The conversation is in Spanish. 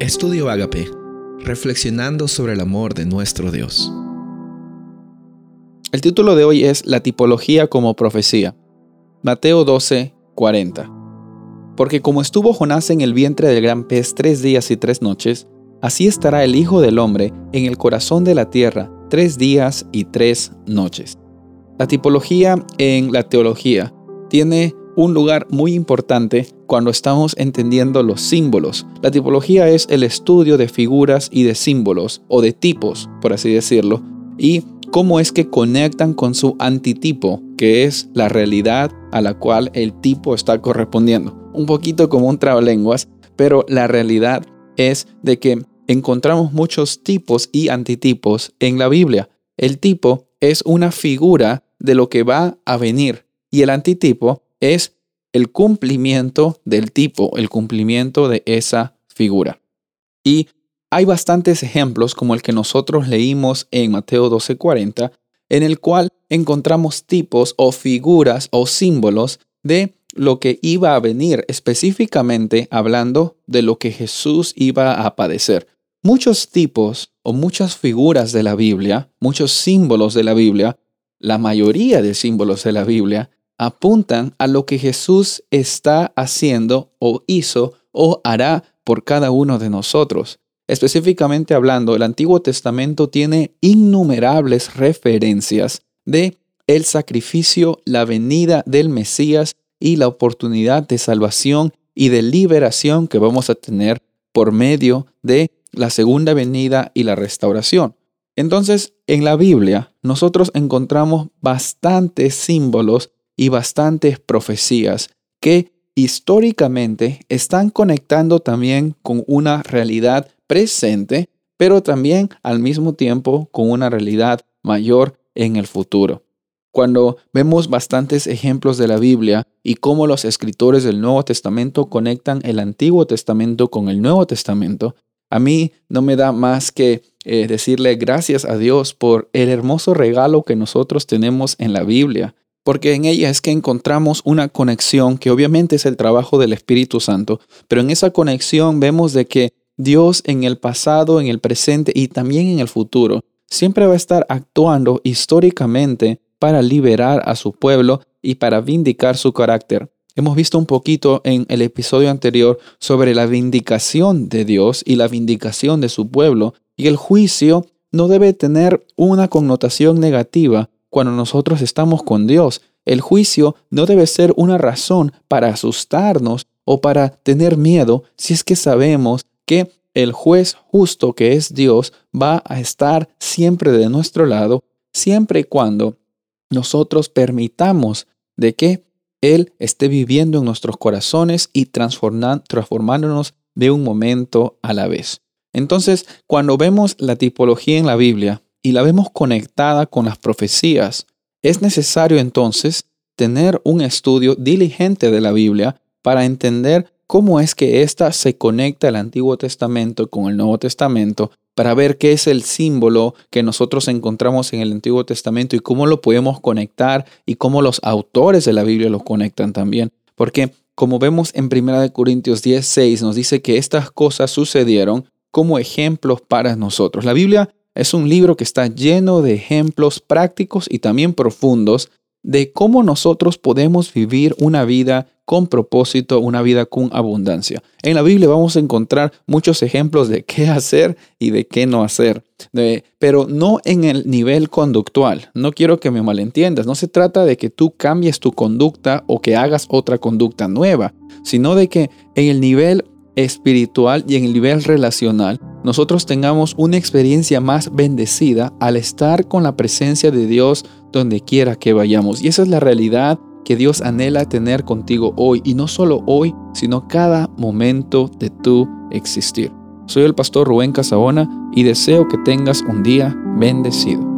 Estudio Agape, reflexionando sobre el amor de nuestro Dios. El título de hoy es La tipología como profecía. Mateo 12, 40. Porque como estuvo Jonás en el vientre del gran pez tres días y tres noches, así estará el Hijo del Hombre en el corazón de la tierra tres días y tres noches. La tipología en la teología tiene un lugar muy importante cuando estamos entendiendo los símbolos. La tipología es el estudio de figuras y de símbolos, o de tipos, por así decirlo, y cómo es que conectan con su antitipo, que es la realidad a la cual el tipo está correspondiendo. Un poquito como un trabalenguas, pero la realidad es de que encontramos muchos tipos y antitipos en la Biblia. El tipo es una figura de lo que va a venir y el antitipo es el cumplimiento del tipo, el cumplimiento de esa figura. Y hay bastantes ejemplos como el que nosotros leímos en Mateo 12:40, en el cual encontramos tipos o figuras o símbolos de lo que iba a venir, específicamente hablando de lo que Jesús iba a padecer. Muchos tipos o muchas figuras de la Biblia, muchos símbolos de la Biblia, la mayoría de símbolos de la Biblia, apuntan a lo que Jesús está haciendo o hizo o hará por cada uno de nosotros. Específicamente hablando, el Antiguo Testamento tiene innumerables referencias de el sacrificio, la venida del Mesías y la oportunidad de salvación y de liberación que vamos a tener por medio de la segunda venida y la restauración. Entonces, en la Biblia, nosotros encontramos bastantes símbolos y bastantes profecías que históricamente están conectando también con una realidad presente, pero también al mismo tiempo con una realidad mayor en el futuro. Cuando vemos bastantes ejemplos de la Biblia y cómo los escritores del Nuevo Testamento conectan el Antiguo Testamento con el Nuevo Testamento, a mí no me da más que eh, decirle gracias a Dios por el hermoso regalo que nosotros tenemos en la Biblia porque en ella es que encontramos una conexión que obviamente es el trabajo del Espíritu Santo, pero en esa conexión vemos de que Dios en el pasado, en el presente y también en el futuro siempre va a estar actuando históricamente para liberar a su pueblo y para vindicar su carácter. Hemos visto un poquito en el episodio anterior sobre la vindicación de Dios y la vindicación de su pueblo, y el juicio no debe tener una connotación negativa, cuando nosotros estamos con Dios. El juicio no debe ser una razón para asustarnos o para tener miedo si es que sabemos que el juez justo que es Dios va a estar siempre de nuestro lado, siempre y cuando nosotros permitamos de que Él esté viviendo en nuestros corazones y transformándonos de un momento a la vez. Entonces, cuando vemos la tipología en la Biblia, y la vemos conectada con las profecías, es necesario entonces tener un estudio diligente de la Biblia para entender cómo es que ésta se conecta el Antiguo Testamento con el Nuevo Testamento, para ver qué es el símbolo que nosotros encontramos en el Antiguo Testamento y cómo lo podemos conectar y cómo los autores de la Biblia lo conectan también. Porque como vemos en 1 Corintios 10, 6, nos dice que estas cosas sucedieron como ejemplos para nosotros. La Biblia es un libro que está lleno de ejemplos prácticos y también profundos de cómo nosotros podemos vivir una vida con propósito, una vida con abundancia. En la Biblia vamos a encontrar muchos ejemplos de qué hacer y de qué no hacer, pero no en el nivel conductual. No quiero que me malentiendas, no se trata de que tú cambies tu conducta o que hagas otra conducta nueva, sino de que en el nivel espiritual y en el nivel relacional, nosotros tengamos una experiencia más bendecida al estar con la presencia de Dios donde quiera que vayamos. Y esa es la realidad que Dios anhela tener contigo hoy, y no solo hoy, sino cada momento de tu existir. Soy el pastor Rubén Casabona y deseo que tengas un día bendecido.